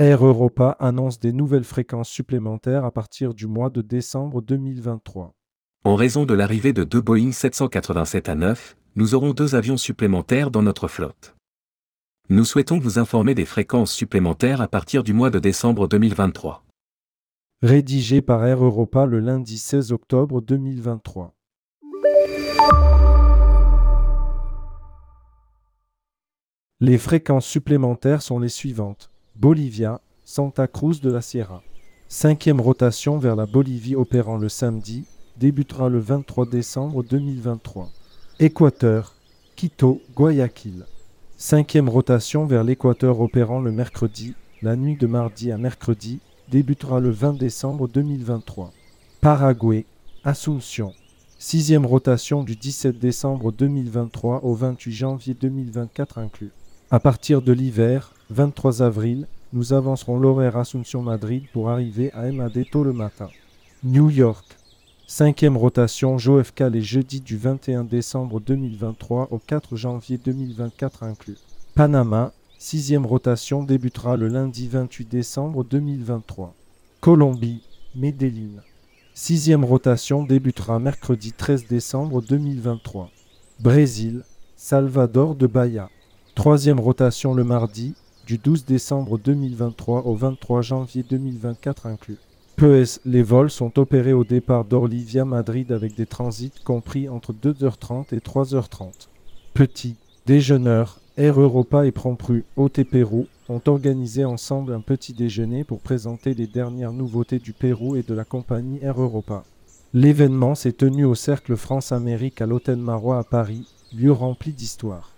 Air Europa annonce des nouvelles fréquences supplémentaires à partir du mois de décembre 2023. En raison de l'arrivée de deux Boeing 787 à 9, nous aurons deux avions supplémentaires dans notre flotte. Nous souhaitons vous informer des fréquences supplémentaires à partir du mois de décembre 2023. Rédigé par Air Europa le lundi 16 octobre 2023. Les fréquences supplémentaires sont les suivantes. Bolivia, Santa Cruz de la Sierra. Cinquième rotation vers la Bolivie opérant le samedi, débutera le 23 décembre 2023. Équateur, Quito, Guayaquil. Cinquième rotation vers l'équateur opérant le mercredi, la nuit de mardi à mercredi, débutera le 20 décembre 2023. Paraguay, Asunción. Sixième rotation du 17 décembre 2023 au 28 janvier 2024 inclus. À partir de l'hiver, 23 avril, nous avancerons l'horaire Asunción-Madrid pour arriver à MAD tôt le matin. New York. Cinquième rotation JOFK les jeudis du 21 décembre 2023 au 4 janvier 2024 inclus. Panama. Sixième rotation débutera le lundi 28 décembre 2023. Colombie. Medellin. Sixième rotation débutera mercredi 13 décembre 2023. Brésil. Salvador de Bahia. Troisième rotation le mardi, du 12 décembre 2023 au 23 janvier 2024 inclus. PES, les vols sont opérés au départ d'Orly via Madrid avec des transits compris entre 2h30 et 3h30. Petit, déjeuneur, Air Europa et Prompru OT Pérou ont organisé ensemble un petit déjeuner pour présenter les dernières nouveautés du Pérou et de la compagnie Air Europa. L'événement s'est tenu au Cercle France-Amérique à l'Hôtel Marois à Paris, lieu rempli d'histoire.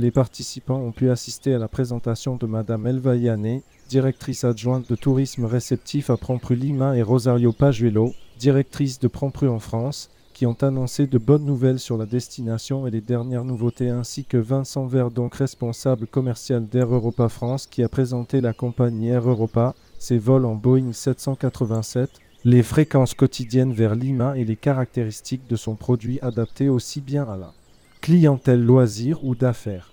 Les participants ont pu assister à la présentation de Madame Elva Yané, directrice adjointe de tourisme réceptif à Prompru Lima et Rosario Pajuelo, directrice de Prompru en France, qui ont annoncé de bonnes nouvelles sur la destination et les dernières nouveautés ainsi que Vincent Verdonc, responsable commercial d'Air Europa France, qui a présenté la compagnie Air Europa, ses vols en Boeing 787, les fréquences quotidiennes vers Lima et les caractéristiques de son produit adapté aussi bien à la clientèle loisir ou d'affaires.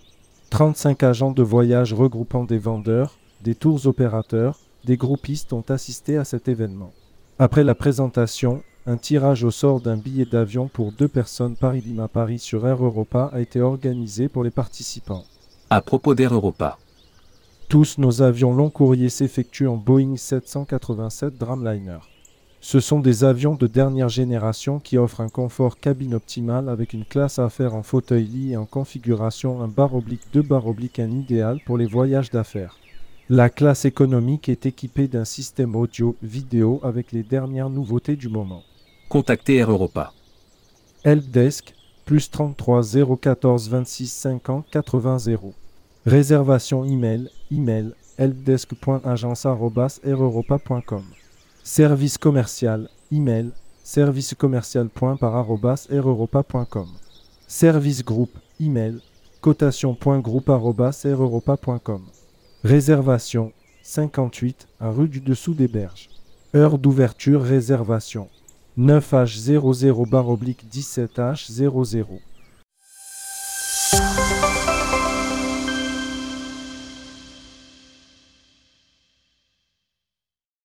35 agents de voyage regroupant des vendeurs, des tours opérateurs, des groupistes ont assisté à cet événement. Après la présentation, un tirage au sort d'un billet d'avion pour deux personnes Paris-Lima-Paris sur Air Europa a été organisé pour les participants. À propos d'Air Europa. Tous nos avions long courrier s'effectuent en Boeing 787 Dreamliner. Ce sont des avions de dernière génération qui offrent un confort cabine optimal avec une classe affaires en fauteuil lit et en configuration un bar oblique 2 bar oblique un idéal pour les voyages d'affaires. La classe économique est équipée d'un système audio-vidéo avec les dernières nouveautés du moment. Contactez Air Europa. Helpdesk, plus 33 014 26 50 80 0. Réservation email, email, helpdesk.agence.aireuropa.com. Service commercial, email, servicecommercial.par.aireuropa.com. Service groupe, email, cotation.groupe.aireuropa.com. Réservation, 58, à rue du Dessous des Berges. Heure d'ouverture réservation. 9H00 17H00.